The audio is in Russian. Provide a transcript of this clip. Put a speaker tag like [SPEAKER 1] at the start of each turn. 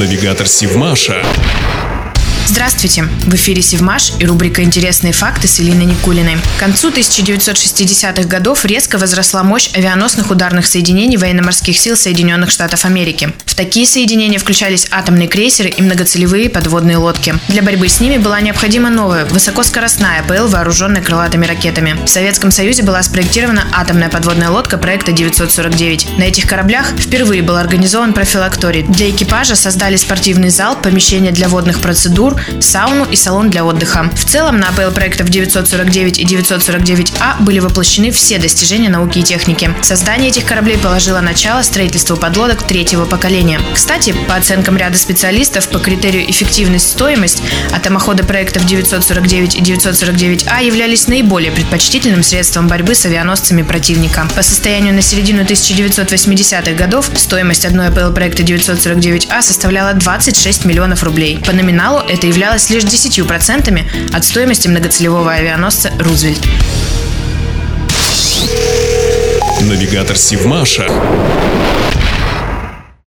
[SPEAKER 1] Навигатор Сивмаша.
[SPEAKER 2] Здравствуйте! В эфире Севмаш и рубрика «Интересные факты» с Элиной Никулиной. К концу 1960-х годов резко возросла мощь авианосных ударных соединений военно-морских сил Соединенных Штатов Америки. В такие соединения включались атомные крейсеры и многоцелевые подводные лодки. Для борьбы с ними была необходима новая, высокоскоростная ПЛ, вооруженная крылатыми ракетами. В Советском Союзе была спроектирована атомная подводная лодка проекта 949. На этих кораблях впервые был организован профилакторий. Для экипажа создали спортивный зал, помещение для водных процедур, сауну и салон для отдыха. В целом на АПЛ проектов 949 и 949А были воплощены все достижения науки и техники. Создание этих кораблей положило начало строительству подлодок третьего поколения. Кстати, по оценкам ряда специалистов, по критерию эффективность-стоимость, атомоходы проектов 949 и 949А являлись наиболее предпочтительным средством борьбы с авианосцами противника. По состоянию на середину 1980-х годов стоимость одной АПЛ проекта 949А составляла 26 миллионов рублей. По номиналу это являлось лишь 10% от стоимости многоцелевого авианосца «Рузвельт».
[SPEAKER 1] Навигатор Сивмаша.